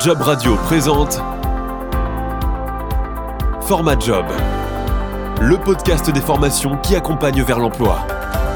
Job Radio présente Format Job, le podcast des formations qui accompagne vers l'emploi.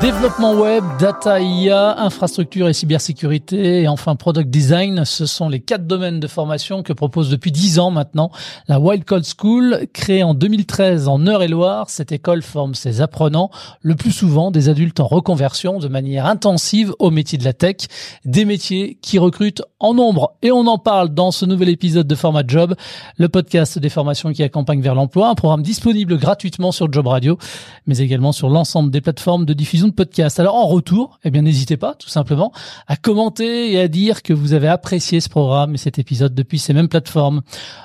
Développement web, data IA, infrastructure et cybersécurité et enfin product design, ce sont les quatre domaines de formation que propose depuis dix ans maintenant la Wild Code School. Créée en 2013 en Eure-et-Loire, cette école forme ses apprenants, le plus souvent des adultes en reconversion de manière intensive au métier de la tech, des métiers qui recrutent en nombre. Et on en parle dans ce nouvel épisode de Format Job, le podcast des formations qui accompagnent vers l'emploi, un programme disponible gratuitement sur Job Radio, mais également sur l'ensemble des plateformes de diffusion podcast. Alors en retour, eh bien n'hésitez pas tout simplement à commenter et à dire que vous avez apprécié ce programme et cet épisode depuis ces mêmes plateformes.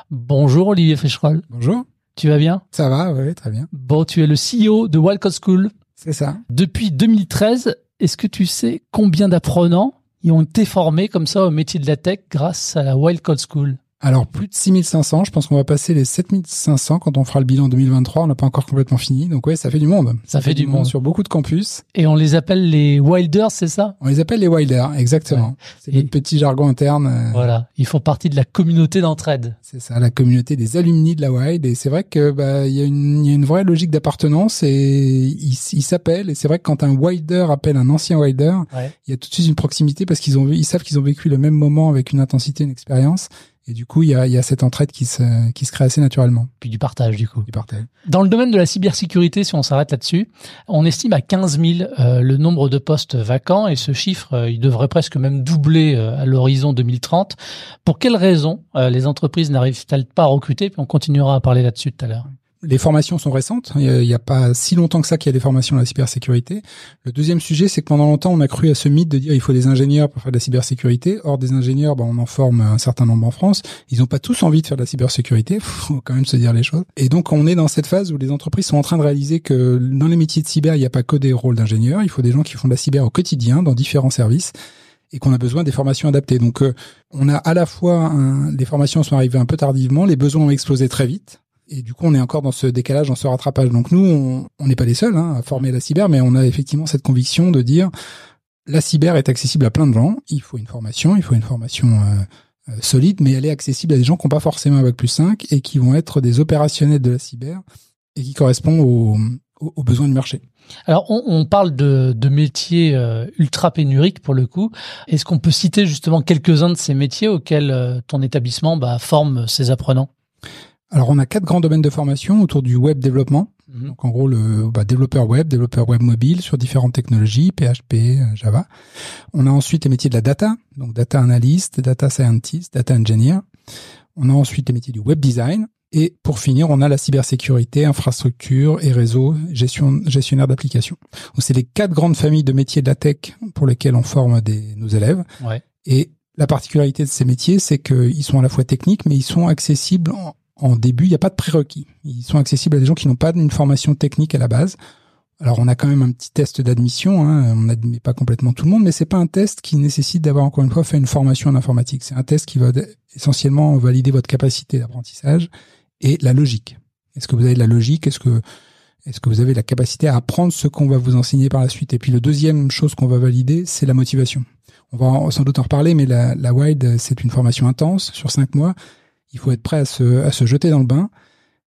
Bonjour Olivier Feschroll. Bonjour. Tu vas bien? Ça va, oui, très bien. Bon, tu es le CEO de Wildcode School. C'est ça. Depuis 2013, est-ce que tu sais combien d'apprenants y ont été formés comme ça au métier de la tech grâce à la Wildcode School? Alors plus de 6500, je pense qu'on va passer les 7500 quand on fera le bilan 2023, on n'a pas encore complètement fini, donc ouais, ça fait du monde. Ça, fait, du monde. sur beaucoup de campus. Et on les appelle les Wilders, c'est ça? On les appelle les Wilders, exactement. C'est le petit jargon interne. euh, Voilà, ils font partie de la communauté d'entraide. C'est ça, la communauté des alumni de la Wild. Et c'est vrai que bah il y a une il y a une vraie logique d'appartenance et ils s'appellent. Et c'est vrai que quand un Wilder appelle un ancien Wilder, Ouais. il y a tout de suite une proximité parce qu'ils ont ils savent qu'ils ont vécu le même moment avec une intensité, une expérience. Et du coup, il y a y a cette entraide qui se qui se crée assez naturellement. Puis du partage du coup. Du partage. Dans le domaine de la cybersécurité, si on s'arrête là-dessus, on estime à 15 000 euh, le nombre de postes vacants et ce chiffre, euh, il devrait presque même doubler euh, à l'horizon 2030. Pour quelles raisons les entreprises n'arrivent-elles pas à recruter? Puis on continuera à parler là-dessus tout à l'heure. Les formations sont récentes. Il y a- il y a pas si longtemps que ça qu'il y a des formations à la cybersécurité. Le deuxième sujet, c'est que pendant longtemps, on a cru à ce mythe de dire il faut des ingénieurs pour faire de la cybersécurité. Or, des ingénieurs, ben, on en forme un certain nombre en France. Ils n'ont pas tous envie de faire de la cybersécurité. Faut quand même se dire les choses. Et donc, on est dans cette phase où les entreprises sont en train de réaliser que dans les métiers de cyber, il n'y a pas que des rôles d'ingénieurs. Il faut des gens qui font de la cyber au quotidien dans différents services et qu'on a besoin des formations adaptées. Donc, euh, on a à la fois un- les formations sont arrivées un peu tardivement, les besoins ont explosé très vite. Et du coup, on est encore dans ce décalage, dans ce rattrapage. Donc nous, on n'est pas les seuls hein, à former la cyber, mais on a effectivement cette conviction de dire la cyber est accessible à plein de gens. Il faut une formation, il faut une formation euh, euh, solide, mais elle est accessible à des gens qui n'ont pas forcément un bac plus 5 et qui vont être des opérationnels de la cyber et qui correspondent aux, besoins du marché. Alors, on, parle de, métiers euh, ultra pénuriques pour le coup. Est-ce qu'on peut citer justement quelques-uns de ces métiers auxquels ton établissement bah, forme ses apprenants? Alors, on a quatre grands domaines de formation autour du web développement. Mhm. Donc en gros le bah, développeur web, développeur web mobile sur différentes technologies, PHP, euh, Java. On a ensuite les métiers de la data, donc data analyst, data scientist, data engineer. On a ensuite les métiers du web design. Et pour finir, on a la cybersécurité, infrastructure et réseau, gestion, gestionnaire d'applications. Donc c'est les quatre grandes familles de métiers de la tech pour lesquels on forme des, nos élèves. Ouais. Et la particularité de ces métiers, c'est qu'ils sont à la fois techniques, mais ils sont accessibles en, en début. Il n'y a pas de prérequis. Ils sont accessibles à des gens qui n'ont pas une formation technique à la base. Alors, on a quand même un petit test d'admission. Hein. On n'admet pas complètement tout le monde, mais c'est pas un test qui nécessite d'avoir encore une fois fait une formation en informatique. C'est un test qui va essentiellement valider votre capacité d'apprentissage et la logique. Est-ce que vous avez de la logique? Est-ce que est-ce que vous avez la capacité à apprendre ce qu'on va vous enseigner par la suite? Et puis, le deuxième chose qu'on va valider, c'est la motivation. On va sans doute en reparler, mais la, la WIDE, c'est une formation intense sur cinq mois. Il faut être prêt à se, à se jeter dans le bain.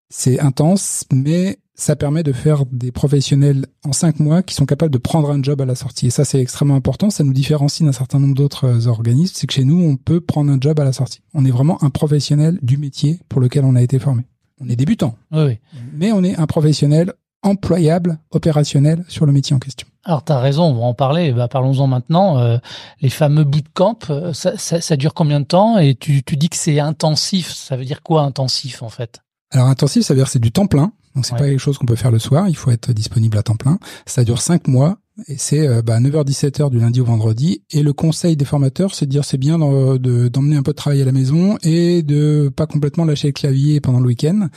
C'est intense, mais ça permet de faire des professionnels en cinq mois qui sont capables de prendre un job à la sortie. Et ça, c'est extrêmement important. Ça nous différencie d'un certain nombre d'autres euh, organismes. C'est que chez nous, on peut prendre un job à la sortie. On est vraiment un professionnel du métier pour lequel on a été formé. On est débutant, Oui, oui. mais on est un professionnel employable, opérationnel sur le métier en question. Alors, tu as raison, on va en parler. Bah, Parlons-en maintenant. Euh, les fameux bootcamps, euh, ça, ça, ça dure combien de temps Et tu, tu dis que c'est intensif. Ça veut dire quoi intensif en fait? Alors intensif, ça veut dire que c'est du temps plein. Donc c'est Ouais. pas quelque chose qu'on peut faire le soir. Il faut être disponible à temps plein. Ça dure cinq mois et c'est euh, bah, 9h-17h du lundi au vendredi. Et le conseil des formateurs, c'est de dire c'est bien de- d'emmener un peu de travail à la maison et de pas complètement lâcher le clavier pendant le week-end.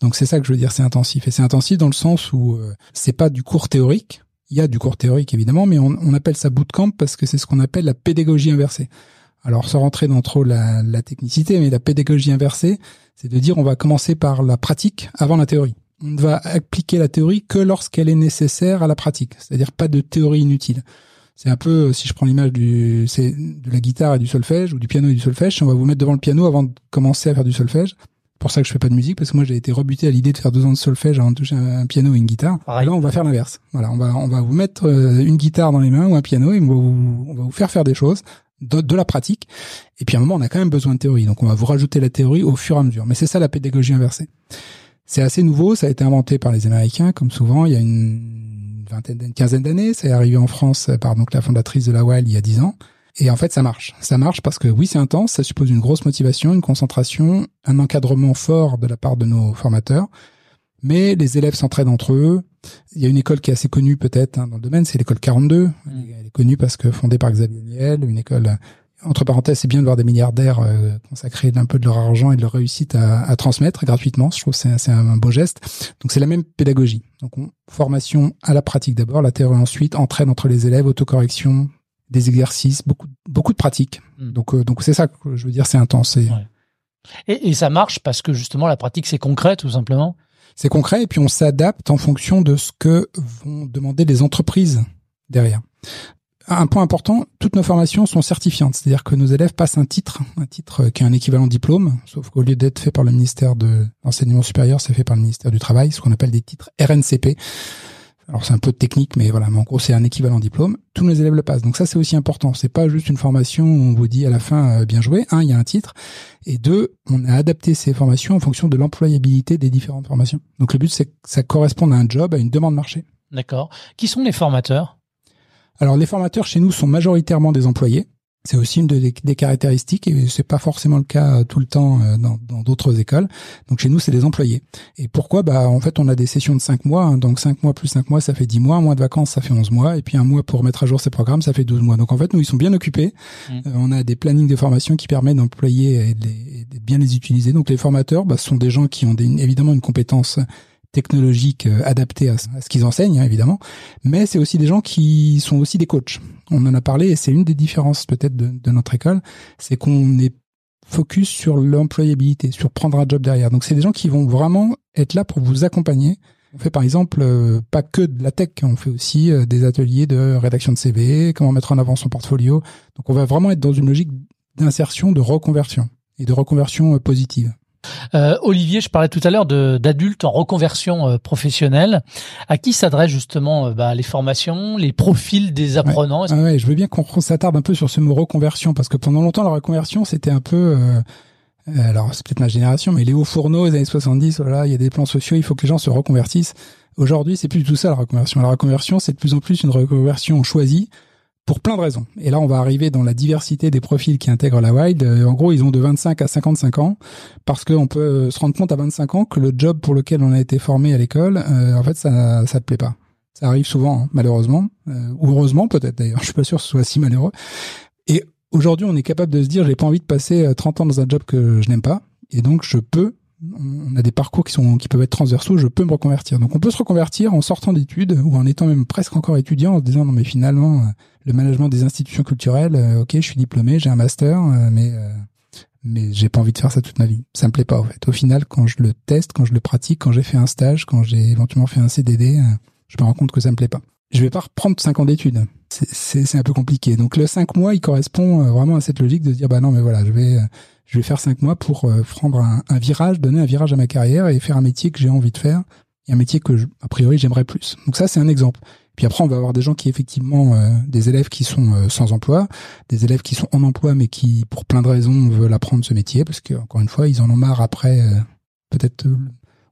Donc c'est ça que je veux dire, c'est intensif. Et c'est intensif dans le sens où euh, c'est pas du cours théorique. Il y a du cours théorique évidemment, mais on, appelle ça bootcamp parce que c'est ce qu'on appelle la pédagogie inversée. Alors sans rentrer dans trop la, la technicité, mais la pédagogie inversée, c'est de dire on va commencer par la pratique avant la théorie. On ne va appliquer la théorie que lorsqu'elle est nécessaire à la pratique, c'est-à-dire pas de théorie inutile. C'est un peu, si je prends l'image de la guitare et du solfège ou du piano et du solfège. On va vous mettre devant le piano avant de commencer à faire du solfège, pour ça que je fais pas de musique parce que moi j'ai été rebuté à l'idée de faire deux ans de solfège avant de toucher un, piano ou une guitare. Là on va faire l'inverse. Voilà, on va on va vous mettre euh, une guitare dans les mains ou un piano et on va vous, on va vous faire faire des choses de, de, la pratique. Et puis à un moment on a quand même besoin de théorie, donc on va vous rajouter la théorie au fur et à mesure. Mais c'est ça la pédagogie inversée. C'est assez nouveau, ça a été inventé par les Américains comme souvent. Il y a une vingtaine, une quinzaine d'années, c'est arrivé en France par donc la fondatrice de la WAL il y a dix ans. Et en fait, ça marche. Ça marche parce que oui, c'est intense, ça suppose une grosse motivation, une concentration, un encadrement fort de la part de nos formateurs. Mais les élèves s'entraident entre eux. Il y a une école qui est assez connue peut-être hein, dans le domaine, c'est l'école 42. Mmh. Elle est connue parce que fondée par Xavier Niel, une école entre parenthèses, c'est bien de voir des milliardaires euh, consacrer un peu de leur argent et de leur réussite à, transmettre gratuitement. Je trouve que c'est un, beau geste. Donc c'est la même pédagogie. Donc on, formation à la pratique d'abord, la théorie ensuite, entraide entre les élèves, autocorrection, des exercices, beaucoup, beaucoup de pratiques. Hmm. Donc, euh, donc c'est ça que je veux dire, c'est intense. Et... Et, et, ça marche parce que justement la pratique c'est concret tout simplement? C'est concret et puis on s'adapte en fonction de ce que vont demander les entreprises derrière. Un point important, toutes nos formations sont certifiantes, c'est-à-dire que nos élèves passent un titre, un titre qui est un équivalent diplôme, sauf qu'au lieu d'être fait par le ministère de l'enseignement supérieur, c'est fait par le ministère du travail, ce qu'on appelle des titres RNCP. Alors c'est un peu technique, mais voilà, mais en gros c'est un équivalent diplôme. Tous nos élèves le passent. Donc ça c'est aussi important. C'est pas juste une formation où on vous dit à la fin euh, bien joué. Un, il y a un titre, et deux, on a adapté ces formations en fonction de l'employabilité des différentes formations. Donc le but c'est que ça corresponde à un job, à une demande marché. D'accord. Qui sont les formateurs? Alors les formateurs chez nous sont majoritairement des employés. C'est aussi une des, caractéristiques et c'est pas forcément le cas euh, tout le temps euh, dans d'autres écoles. Donc chez nous, c'est des employés. Et pourquoi? Bah en fait, on a des sessions de 5 mois. Hein. donc 5 mois plus 5 mois, ça fait 10 mois. Un mois de vacances, ça fait 11 mois. Et puis un mois pour mettre à jour ces programmes, ça fait 12 mois. Donc en fait, nous, ils sont bien occupés. Mmh. Euh, on a des plannings de formation qui permettent d'employer et de, bien les utiliser. Donc les formateurs, bah, ce sont des gens qui ont des, évidemment une compétence technologiques euh, adaptés à, ce qu'ils enseignent, hein, évidemment. Mais c'est aussi des gens qui sont aussi des coachs. On en a parlé et c'est une des différences peut-être de, notre école, c'est qu'on est focus sur l'employabilité, sur prendre un job derrière. Donc c'est des gens qui vont vraiment être là pour vous accompagner. On fait par exemple euh, pas que de la tech, on fait aussi euh, des ateliers de rédaction de CV, comment mettre en avant son portfolio. Donc on va vraiment être dans une logique d'insertion, de reconversion et de reconversion positive. Euh, Olivier, je parlais tout à l'heure d'adultes en reconversion euh, professionnelle. À qui s'adressent justement euh, bah, les formations, les profils des apprenants? Ouais. Je veux bien qu'on s'attarde un peu sur ce mot reconversion parce que pendant longtemps la reconversion c'était un peu alors c'est peut-être ma génération, mais les hauts fourneaux des années 70, voilà, il y a des plans sociaux, il faut que les gens se reconvertissent. Aujourd'hui, c'est plus tout ça la reconversion. La reconversion, c'est de plus en plus une reconversion choisie pour plein de raisons. Et là, on va arriver dans la diversité des profils qui intègrent la Wild. Euh, en gros, ils ont de 25 à 55 ans parce qu'on peut euh, se rendre compte à 25 ans que le job pour lequel on a été formé à l'école, euh, en fait, ça ça te plaît pas. Ça arrive souvent, hein, malheureusement, ou heureusement peut-être d'ailleurs. Je suis pas sûr que ce soit si malheureux. Et aujourd'hui, on est capable de se dire, j'ai pas envie de passer 30 ans dans un job que je n'aime pas, et donc je peux on a des parcours qui sont qui peuvent être transversaux, je peux me reconvertir. Donc on peut se reconvertir en sortant d'études ou en étant même presque encore étudiant en se disant non mais finalement le management des institutions culturelles, euh, ok, je suis diplômé, j'ai un master, euh, mais euh, mais j'ai pas envie de faire ça toute ma vie. Ça me plaît pas en fait. Au final, quand je le teste, quand je le pratique, quand j'ai fait un stage, quand j'ai éventuellement fait un CDD, je me rends compte que ça me plaît pas. Je vais pas reprendre cinq ans d'études. C'est un peu compliqué. Donc le cinq mois, il correspond vraiment à cette logique de dire bah non mais voilà, je vais je vais faire cinq mois pour prendre un, un, virage, donner un virage à ma carrière et faire un métier que j'ai envie de faire et un métier que a priori j'aimerais plus. Donc ça c'est un exemple. Puis après, on va avoir des gens qui effectivement, euh, des élèves qui sont euh, sans emploi, des élèves qui sont en emploi mais qui, pour plein de raisons, veulent apprendre ce métier parce que encore une fois, ils en ont marre après. Euh, peut-être,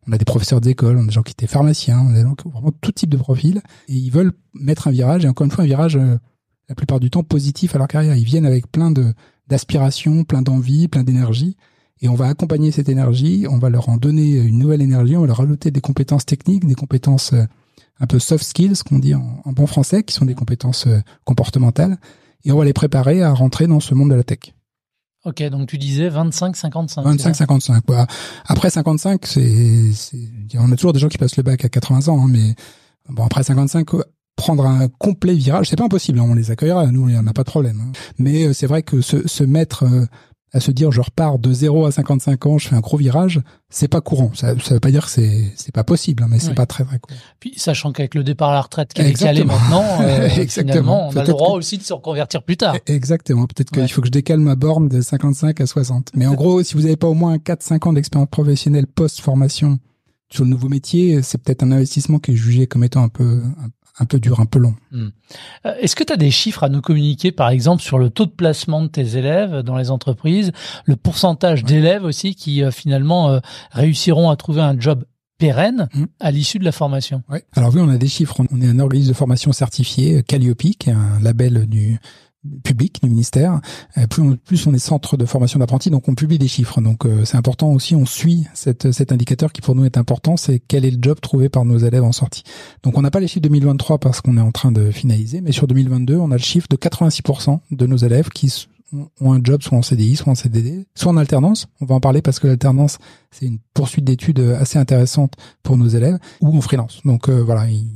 on a des professeurs d'école, on a des gens qui étaient pharmaciens, on a vraiment tout type de profil et ils veulent mettre un virage et encore une fois un virage la plupart du temps positif à leur carrière. Ils viennent avec plein de d'aspirations, plein d'envie, plein d'énergie et on va accompagner cette énergie, on va leur en donner une nouvelle énergie, on va leur rajouter des compétences techniques, des compétences un peu soft skills, qu'on dit en, bon français, qui sont des compétences euh, comportementales, et on va les préparer à rentrer dans ce monde de la tech. Ok, donc tu disais 25-55. 25-55. Bah, après 55, c'est, on a toujours des gens qui passent le bac à 80 ans, hein, mais bon après 55, prendre un complet virage, c'est pas impossible. Hein, on les accueillera, nous, il n'y en a pas de problème. Hein. Mais euh, c'est vrai que se, se mettre euh, à se dire je repars de 0 à 55 ans, je fais un gros virage, c'est pas courant. Ça, ça veut pas dire que c'est c'est pas possible, hein, mais c'est Oui. pas très très courant. Puis sachant qu'avec le départ à la retraite qui est décalé maintenant, euh, Exactement. on a le droit que- aussi de se reconvertir plus tard. Exactement. Peut-être qu'il Ouais. faut que je décale ma borne de 55 à 60. Mais en gros, si vous n'avez pas au moins 4-5 ans d'expérience professionnelle post-formation sur le nouveau métier, c'est peut-être un investissement qui est jugé comme étant un peu un, un peu dur, un peu long. Euh, Est-ce que tu as des chiffres à nous communiquer, par exemple, sur le taux de placement de tes élèves dans les entreprises, le pourcentage d'élèves aussi qui euh, finalement euh, réussiront à trouver un job pérenne Mm. à l'issue de la formation? Ouais. Alors oui, on a des chiffres. On- est un organisme de formation certifié, Calliope, qui est un label du public du ministère. Euh, Plus on, plus on est centre de formation d'apprentis, donc on publie des chiffres. Donc euh, c'est important aussi, on suit cette, cet indicateur qui pour nous est important, c'est quel est le job trouvé par nos élèves en sortie. Donc on n'a pas les chiffres 2023 parce qu'on est en train de finaliser, mais sur 2022, on a le chiffre de 86% de nos élèves qui ont- un job soit en CDI, soit en CDD, soit en alternance. On va en parler parce que l'alternance, c'est une poursuite d'études assez intéressante pour nos élèves, ou en freelance. Donc euh, voilà, il-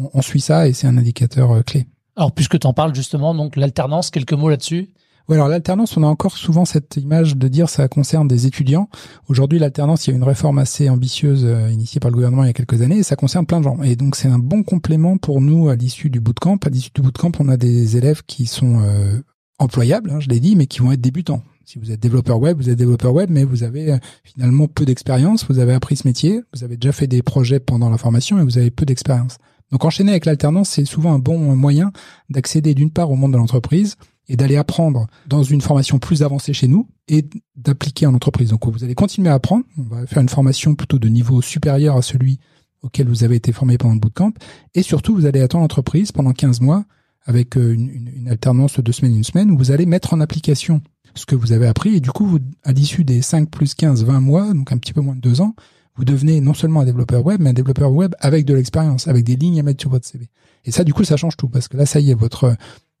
on, on suit ça et c'est un indicateur euh, clé. Alors, puisque tu en parles justement, donc l'alternance, quelques mots là-dessus Ouais, alors l'alternance, on a encore souvent cette image de dire ça concerne des étudiants. Aujourd'hui, l'alternance, il y a une réforme assez ambitieuse euh, initiée par le gouvernement il y a quelques années et ça concerne plein de gens. Et donc, c'est un bon complément pour nous à l'issue du bootcamp. À l'issue du bootcamp, on a des élèves qui sont euh, employables, hein, je l'ai dit, mais qui vont être débutants. Si vous êtes développeur web, vous êtes développeur web, mais vous avez euh, finalement peu d'expérience, vous avez appris ce métier, vous avez déjà fait des projets pendant la formation et vous avez peu d'expérience. Donc enchaîner avec l'alternance, c'est souvent un bon moyen d'accéder d'une part au monde de l'entreprise et d'aller apprendre dans une formation plus avancée chez nous et d'appliquer en entreprise. Donc vous allez continuer à apprendre, on va faire une formation plutôt de niveau supérieur à celui auquel vous avez été formé pendant le bootcamp. Et surtout vous allez attendre l'entreprise pendant 15 mois avec euh, une, alternance de deux semaines, une semaine où vous allez mettre en application ce que vous avez appris. Et du coup à l'issue des 5 plus 15, 20 mois, donc un petit peu moins de deux ans, vous devenez non seulement un développeur web, mais un développeur web avec de l'expérience, avec des lignes à mettre sur votre CV. Et ça, du coup, ça change tout parce que là, ça y est, votre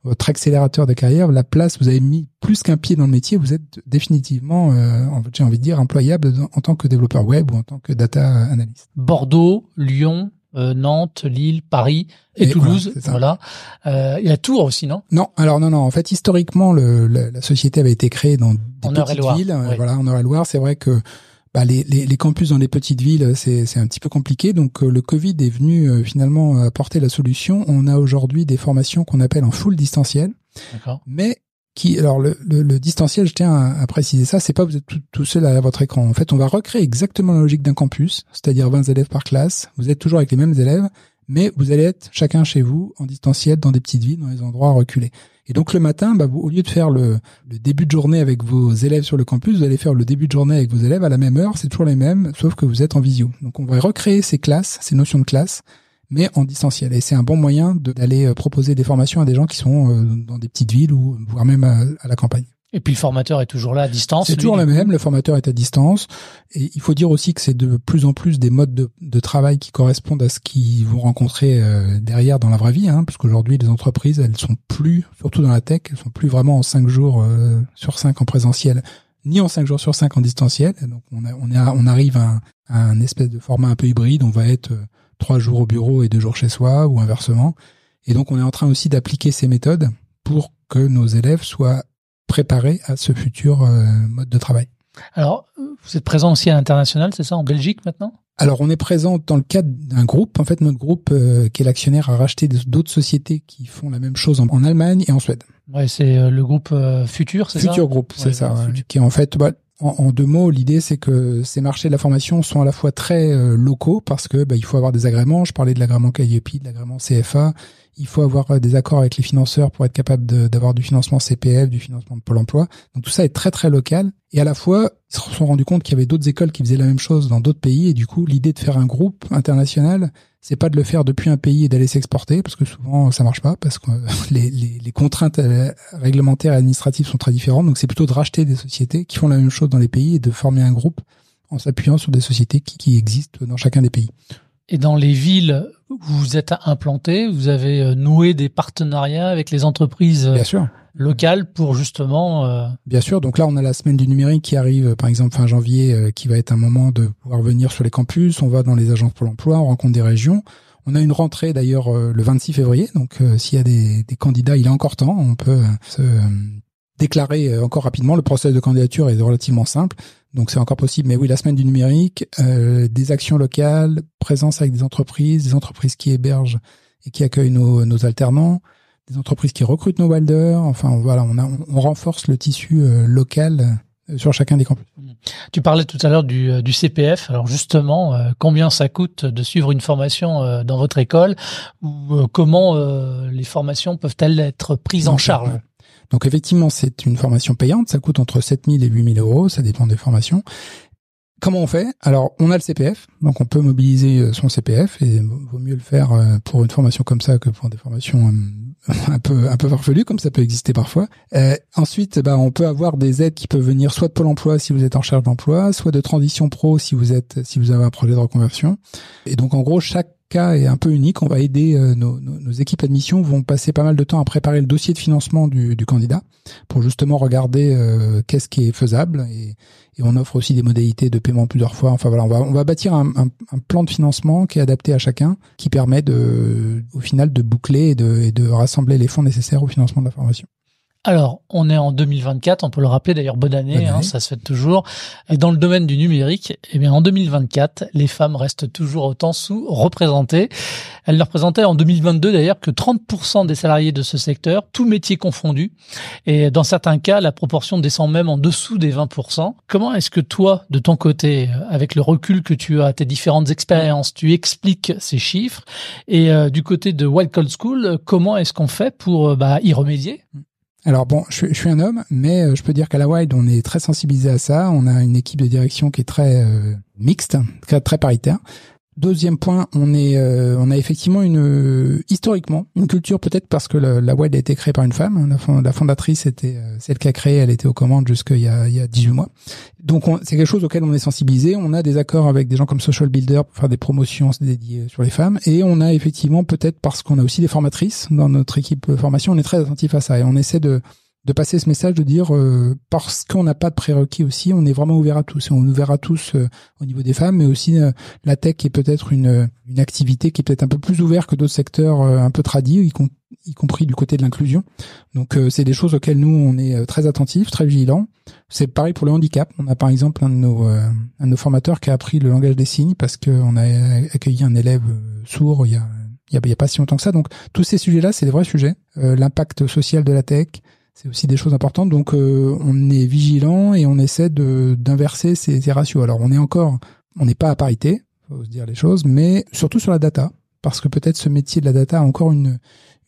votre accélérateur de carrière, la place, vous avez mis plus qu'un pied dans le métier, vous êtes définitivement, euh, j'ai envie de dire, employable en tant que développeur web ou en tant que data analyst. Bordeaux, Lyon, euh, Nantes, Lille, Paris et, Et Toulouse. voilà. Euh, Il y a Tours aussi, non? Non, alors non, non. En fait, historiquement, le, la, la société avait été créée dans des En petites villes. euh, oui. Voilà, en Eure-et-Loire. C'est vrai que bah, les, les, les campus dans les petites villes, c'est un petit peu compliqué. Donc, euh, le Covid est venu euh, finalement apporter la solution. On a aujourd'hui des formations qu'on appelle en full distanciel, D'accord. mais qui, alors le, le, le distanciel, je tiens à, à préciser ça, c'est pas vous êtes tout, tout seul à votre écran. En fait, on va recréer exactement la logique d'un campus, c'est-à-dire 20 élèves par classe. Vous êtes toujours avec les mêmes élèves, mais vous allez être chacun chez vous en distanciel dans des petites villes, dans des endroits reculés. Et donc le matin, bah, au lieu de faire le, début de journée avec vos élèves sur le campus, vous allez faire le début de journée avec vos élèves à la même heure, c'est toujours les mêmes, sauf que vous êtes en visio. Donc on va recréer ces classes, ces notions de classe, mais en distanciel. Et c'est un bon moyen d'aller euh, proposer des formations à des gens qui sont euh, dans des petites villes ou voire même à la campagne. Et puis le formateur est toujours là à distance. C'est toujours le même, le formateur est à distance. Et il faut dire aussi que c'est de plus en plus des modes de, de travail qui correspondent à ce qu'ils vont rencontrer euh, derrière dans la vraie vie, hein, parce qu'aujourd'hui les entreprises, elles sont plus, surtout dans la tech, elles sont plus vraiment en cinq jours euh, sur cinq en présentiel, ni en cinq jours sur cinq en distanciel. Donc on, a, on, est à- on arrive à un, à un espèce de format un peu hybride, on va être euh, trois jours au bureau et deux jours chez soi, ou inversement. Et donc on est en train aussi d'appliquer ces méthodes pour que nos élèves soient préparés à ce futur euh, mode de travail. Alors, vous êtes présent aussi à l'international, c'est ça, en Belgique maintenant? Alors, on est présent dans le cadre d'un groupe. En fait, notre groupe, euh, qui est l'actionnaire, a racheté d'autres sociétés qui font la même chose en, en Allemagne et en Suède. Ouais, c'est euh, le groupe euh, Futur, c'est ça? Futur Group, c'est Ouais, ça. ouais. Qui est en fait, bah, en, en deux mots, l'idée c'est que ces marchés de la formation sont à la fois très euh, locaux parce que bah, il faut avoir des agréments. Je parlais de l'agrément Calliope, de l'agrément CFA. Il faut avoir euh, des accords avec les financeurs pour être capable d'avoir du financement CPF, du financement de Pôle Emploi. Donc tout ça est très très local. Et à la fois, ils se sont rendus compte qu'il y avait d'autres écoles qui faisaient la même chose dans d'autres pays. Et du coup, l'idée de faire un groupe international, c'est pas de le faire depuis un pays et d'aller s'exporter, parce que souvent ça marche pas, parce que les, contraintes euh, réglementaires et administratives sont très différentes. Donc c'est plutôt de racheter des sociétés qui font la même chose dans les pays et de former un groupe en s'appuyant sur des sociétés qui existent dans chacun des pays. Et dans les villes où vous êtes implanté, vous avez euh, noué des partenariats avec les entreprises euh, Bien sûr. locales pour justement... euh, Bien sûr, donc là on a la semaine du numérique qui arrive, par exemple fin janvier, euh, qui va être un moment de pouvoir venir sur les campus. On va dans les agences pour l'emploi, on rencontre des régions. On a une rentrée d'ailleurs euh, le 26 février, donc s'il y a des, des candidats, il est encore temps, on peut se déclarer encore rapidement. Le processus de candidature est relativement simple, donc c'est encore possible. Mais oui, la semaine du numérique, des actions locales, présence avec des entreprises, des entreprises qui hébergent et qui accueillent nos, nos alternants, des entreprises qui recrutent nos wilders. Enfin voilà, on, a, on renforce le tissu local sur chacun des campus. Tu parlais tout à l'heure du, euh, du, CPF. Alors justement, euh, combien ça coûte de suivre une formation euh, dans votre école ou comment les formations peuvent-elles être prises en charge? Donc effectivement, c'est une formation payante. Ça coûte entre 7000 et 8000 euros. Ça dépend des formations. Comment on fait? Alors, on a le CPF, donc on peut mobiliser son CPF et vaut mieux le faire pour une formation comme ça que pour des formations un peu un peu farfelu comme ça peut exister parfois. Euh, ensuite, bah, on peut avoir des aides qui peuvent venir soit de Pôle Emploi si vous êtes en recherche d'emploi, soit de Transition Pro si vous êtes si vous avez un projet de reconversion. Et donc en gros, chaque est un peu unique. On va aider euh, nos, équipes d'admission vont passer pas mal de temps à préparer le dossier de financement du, candidat pour justement regarder euh, qu'est-ce qui est faisable et, on offre aussi des modalités de paiement plusieurs fois. Enfin voilà, on va on va bâtir un, un, un plan de financement qui est adapté à chacun, qui permet de au final de boucler et de, et de rassembler les fonds nécessaires au financement de la formation. Alors, on est en 2024, on peut le rappeler d'ailleurs, bonne année, hein, ça se fait toujours. Et dans le domaine du numérique, eh bien en 2024, les femmes restent toujours autant sous-représentées. Elles ne représentaient en 2022 d'ailleurs que 30% des salariés de ce secteur, tous métiers confondus. Et dans certains cas, la proportion descend même en dessous des 20%. Comment est-ce que toi, de ton côté, avec le recul que tu as, tes différentes expériences, tu expliques ces chiffres? Et euh, du côté de Wild Cold School, comment est-ce qu'on fait pour euh, bah, y remédier? Alors bon, je, suis un homme, mais euh, je peux dire qu'à la Wild, on est très sensibilisé à ça. On a une équipe de direction qui est très euh, mixte, très paritaire. Deuxième point, on est, euh, on a effectivement une euh, historiquement une culture peut-être parce que la, la web a été créée par une femme. La, la fondatrice était euh, celle qui a créé, elle était aux commandes jusqu'il y a, il y a 18 mois. Donc c'est quelque chose auquel on est sensibilisé. On a des accords avec des gens comme Social Builder pour faire des promotions dédiées sur les femmes, et on a effectivement peut-être parce qu'on a aussi des formatrices dans notre équipe formation, on est très attentif à ça et on essaie de de passer ce message de dire euh, parce qu'on n'a pas de prérequis aussi, on est vraiment ouvert à tous et on est ouvert à tous euh, au niveau des femmes, mais aussi euh, la tech est peut-être une une activité qui est peut-être un peu plus ouverte que d'autres secteurs un peu tradis, y, y, compris du côté de l'inclusion. Donc c'est des choses auxquelles nous on est très attentifs, très vigilants. C'est pareil pour le handicap. On a par exemple un de nos un de nos formateurs qui a appris le langage des signes parce qu'on a accueilli un élève sourd il y a il y a, pas si longtemps que ça. Donc tous ces sujets-là, c'est des vrais sujets. L'impact social de la tech, c'est aussi des choses importantes. Donc euh, on est vigilant et on essaie de d'inverser ces, ces, ratios. Alors on est encore, on n'est pas à parité, faut se dire les choses, mais surtout sur la data, parce que peut-être ce métier de la data a encore une,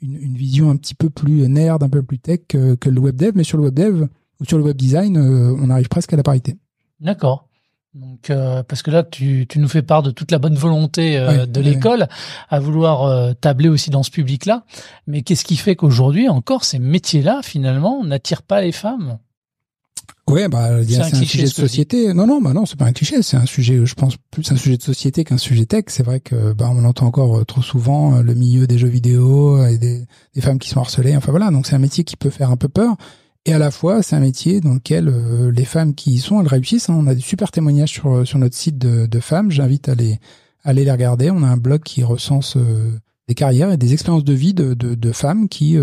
une, vision un petit peu plus nerd, un peu plus tech que, que, le web dev, mais sur le web dev ou sur le web design, euh, on arrive presque à la parité. D'accord. Donc, euh, parce que là, tu, tu, nous fais part de toute la bonne volonté euh, de l'école à vouloir euh, tabler aussi dans ce public-là. Mais qu'est-ce qui fait qu'aujourd'hui, encore, ces métiers-là, finalement, n'attirent pas les femmes? Ouais, bah, c'est un, sujet de société. Non, non, bah non, c'est pas un cliché. C'est un sujet, je pense, plus un sujet de société qu'un sujet tech. C'est vrai que, bah, on entend encore trop souvent le milieu des jeux vidéo et des, des femmes qui sont harcelées. Enfin voilà, donc c'est un métier qui peut faire un peu peur. Et à la fois, c'est un métier dans lequel euh, les femmes qui y sont, elles réussissent. Hein. On a des super témoignages sur, euh, sur notre site de, de femmes. J'invite à les, à aller les regarder. On a un blog qui recense euh, des carrières et des expériences de vie de, de, de femmes qui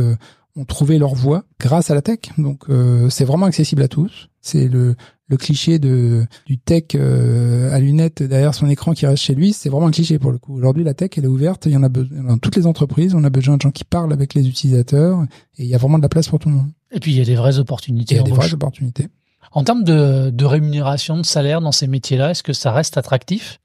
ont trouvé leur voie grâce à la tech. Donc, c'est vraiment accessible à tous. C'est le, le cliché de du tech à lunettes derrière son écran qui reste chez lui. C'est vraiment un cliché pour le coup. Aujourd'hui, la tech, elle est ouverte. Il y en a dans toutes les entreprises. On a besoin de gens qui parlent avec les utilisateurs et il y a vraiment de la place pour tout le monde. Et puis il y a des vraies opportunités. Il y a des vraies opportunités. En termes de, de rémunération, de salaire dans ces métiers-là, est-ce que ça reste attractif?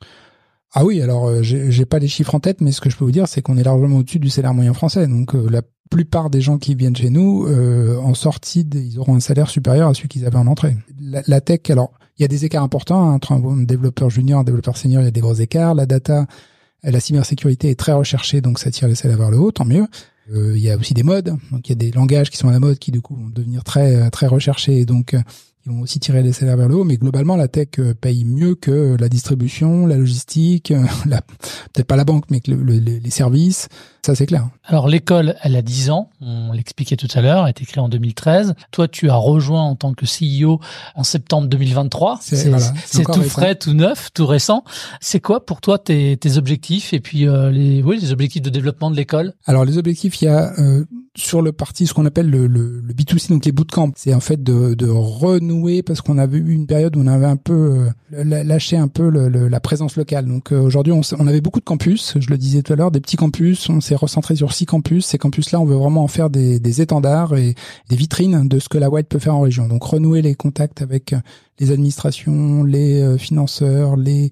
Ah oui, alors euh, j'ai pas les chiffres en tête, mais ce que je peux vous dire, c'est qu'on est largement au-dessus du salaire moyen français. Donc euh, la plupart des gens qui viennent chez nous, euh, en sortie, ils auront un salaire supérieur à celui qu'ils avaient en entrée. La, la tech, alors il y a des écarts importants hein, entre un développeur junior et un développeur senior, il y a des gros écarts. La data, la cybersécurité est très recherchée, donc ça tire les salaires vers le haut, tant mieux. Euh, il y a aussi des modes, donc il y a des langages qui sont à la mode qui du coup vont devenir très très recherchés, donc euh, il qui vont aussi tirer les salaires vers le haut. Mais globalement, la tech euh, paye mieux que la distribution, la logistique, la, peut-être pas la banque, mais que les services. Ça, c'est clair. Alors, l'école, elle a 10 ans. On l'expliquait tout à l'heure. Elle a été créée en 2013. Toi, tu as rejoint en tant que CEO en septembre 2023. C'est voilà, tout frais, tout neuf, tout récent. C'est quoi pour toi tes, tes objectifs et puis euh, les, oui, les objectifs de développement de l'école? Alors, les objectifs, il y a euh, sur le parti ce qu'on appelle le, le, le, B2C, donc les bootcamps. C'est en fait de, de renouer parce qu'on avait eu une période où on avait un peu euh, lâché un peu le, la présence locale. Donc aujourd'hui, on, on, avait beaucoup de campus. Je le disais tout à l'heure, des petits campus. On s'est recentré sur six campus. Ces campus-là, on veut vraiment en faire des, des étendards et des vitrines de ce que la White peut faire en région. Donc renouer les contacts avec les administrations, les financeurs, les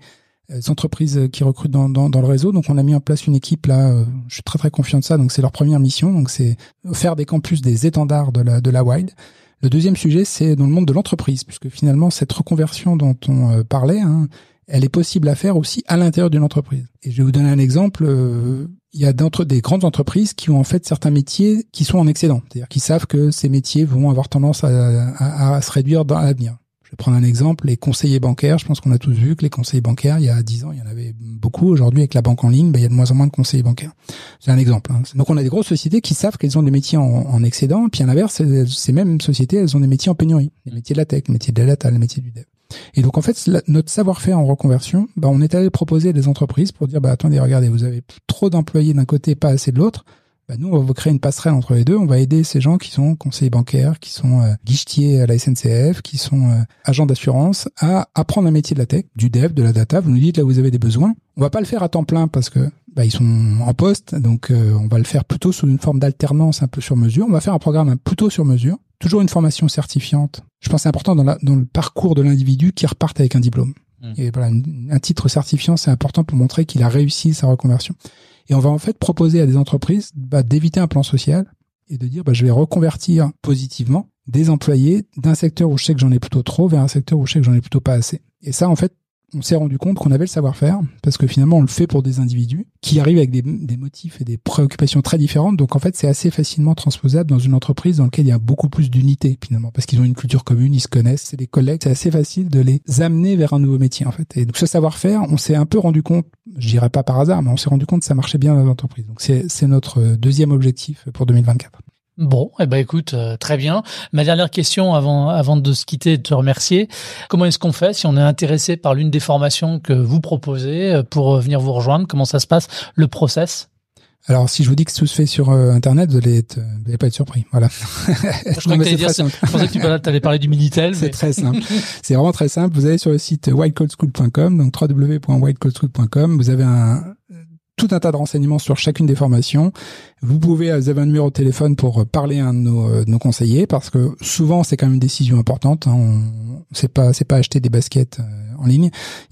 euh, entreprises qui recrutent dans, dans, dans, le réseau. Donc on a mis en place une équipe là, euh, je suis très très confiant de ça. Donc c'est leur première mission. Donc c'est faire des campus des étendards de la de la Wild. Le deuxième sujet, c'est dans le monde de l'entreprise, puisque finalement cette reconversion dont on euh, parlait, hein, elle est possible à faire aussi à l'intérieur d'une entreprise. Et je vais vous donner un exemple. il y a d'entre des grandes entreprises qui ont en fait certains métiers qui sont en excédent, c'est-à-dire qui savent que ces métiers vont avoir tendance à, à, à se réduire dans l'avenir vais prendre un exemple, les conseillers bancaires, je pense qu'on a tous vu que les conseillers bancaires, il y a 10 ans, il y en avait beaucoup. Aujourd'hui, avec la banque en ligne, ben, il y a de moins en moins de conseillers bancaires. C'est un exemple. Hein. Donc on a des grosses sociétés qui savent qu'elles ont des métiers en, excédent, puis à l'inverse, ces mêmes sociétés, elles ont des métiers en pénurie. Les métiers de la tech, les métiers de la data, les métiers du dev. Et donc en fait, notre savoir-faire en reconversion, ben, on est allé proposer à des entreprises pour dire, bah attendez, regardez, vous avez trop d'employés d'un côté, pas assez de l'autre bah nous, on va créer une passerelle entre les deux. On va aider ces gens qui sont conseillers bancaires, qui sont euh, guichetiers à la SNCF, qui sont euh, agents d'assurance, à apprendre un métier de la tech, du dev, de la data. Vous nous dites là où vous avez des besoins. On va pas le faire à temps plein parce que bah, ils sont en poste, donc euh, on va le faire plutôt sous une forme d'alternance un peu sur mesure. On va faire un programme plutôt sur mesure, toujours une formation certifiante. Je pense que c'est important dans, dans le parcours de l'individu qui reparte avec un diplôme. Mmh. Et voilà, un titre certifiant, c'est important pour montrer qu'il a réussi sa reconversion. Et on va en fait proposer à des entreprises bah, d'éviter un plan social et de dire bah, je vais reconvertir positivement des employés d'un secteur où je sais que j'en ai plutôt trop vers un secteur où je sais que j'en ai plutôt pas assez. Et ça, en fait, on s'est rendu compte qu'on avait le savoir-faire parce que finalement on le fait pour des individus qui arrivent avec des, motifs et des préoccupations très différentes. Donc en fait c'est assez facilement transposable dans une entreprise dans laquelle il y a beaucoup plus d'unité finalement parce qu'ils ont une culture commune, ils se connaissent, c'est des collègues, c'est assez facile de les amener vers un nouveau métier en fait. Et donc ce savoir-faire, on s'est un peu rendu compte, je pas par hasard, mais on s'est rendu compte que ça marchait bien dans l'entreprise. Donc c'est notre deuxième objectif pour 2024. Bon, eh ben écoute, euh, très bien. Ma dernière question avant avant de se quitter, de te remercier. Comment est-ce qu'on fait si on est intéressé par l'une des formations que vous proposez euh, pour euh, venir vous rejoindre? Comment ça se passe le process? Alors, si je vous dis que tout se fait sur Internet, vous allez, être, vous allez pas être surpris. Voilà. je, crois que dire, je pensais que tu allais parler du Minitel. C'est très simple. c'est vraiment très simple. Vous allez sur le site whitecodschool.com, donc www.whitecodschool.com. Vous avez un, tout un tas de renseignements sur chacune des formations. Vous pouvez, vous avez un numéro téléphone pour parler à un de nos, euh, conseillers parce que souvent c'est quand même une décision importante. Hein. On, c'est pas, c'est pas acheter des baskets euh,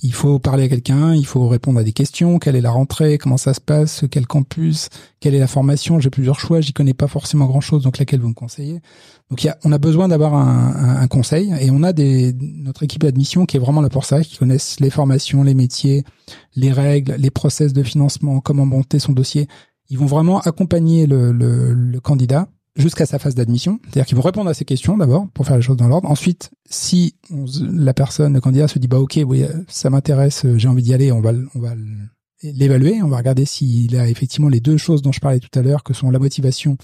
Il faut parler à quelqu'un, il faut répondre à des questions. Quelle est la rentrée? Comment ça se passe? Quel campus? Quelle est la formation? J'ai plusieurs choix. J'y connais pas forcément grand chose, donc laquelle vous me conseillez? Donc y a, on a besoin d'avoir un, un, conseil et on a des, notre équipe d'admission qui est vraiment là pour ça, qui connaissent les formations, les métiers, les règles, les process de financement, comment monter son dossier. Ils vont vraiment accompagner le, le, le candidat jusqu'à sa phase d'admission. C'est-à-dire qu'ils vont répondre à ces questions d'abord pour faire les choses dans l'ordre. Ensuite, si la personne, le candidat se dit bah ok, oui, ça m'intéresse, j'ai envie d'y aller, on va, on va l'évaluer, on va regarder s'il a effectivement les deux choses dont je parlais tout à l'heure, que sont la motivation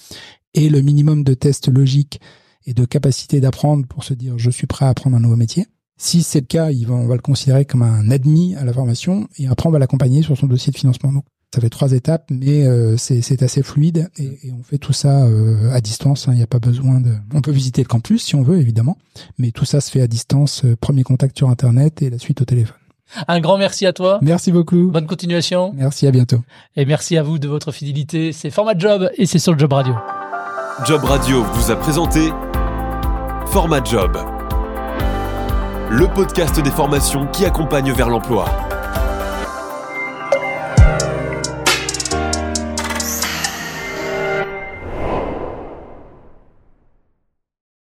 et le minimum de tests logiques et de capacité d'apprendre pour se dire je suis prêt à apprendre un nouveau métier. Si c'est le cas, on va le considérer comme un admis à la formation et après on va l'accompagner sur son dossier de financement. Ça fait trois étapes, mais euh, c'est assez fluide et, on fait tout ça euh, à distance. Il hein. n'y a pas besoin de. On peut visiter le campus si on veut, évidemment, mais tout ça se fait à distance. Euh, premier contact sur Internet et la suite au téléphone. Un grand merci à toi. Merci beaucoup. Bonne continuation. Merci, à bientôt. Et merci à vous de votre fidélité. C'est Format Job et c'est sur le Job Radio. Job Radio vous a présenté Format Job, le podcast des formations qui accompagne vers l'emploi.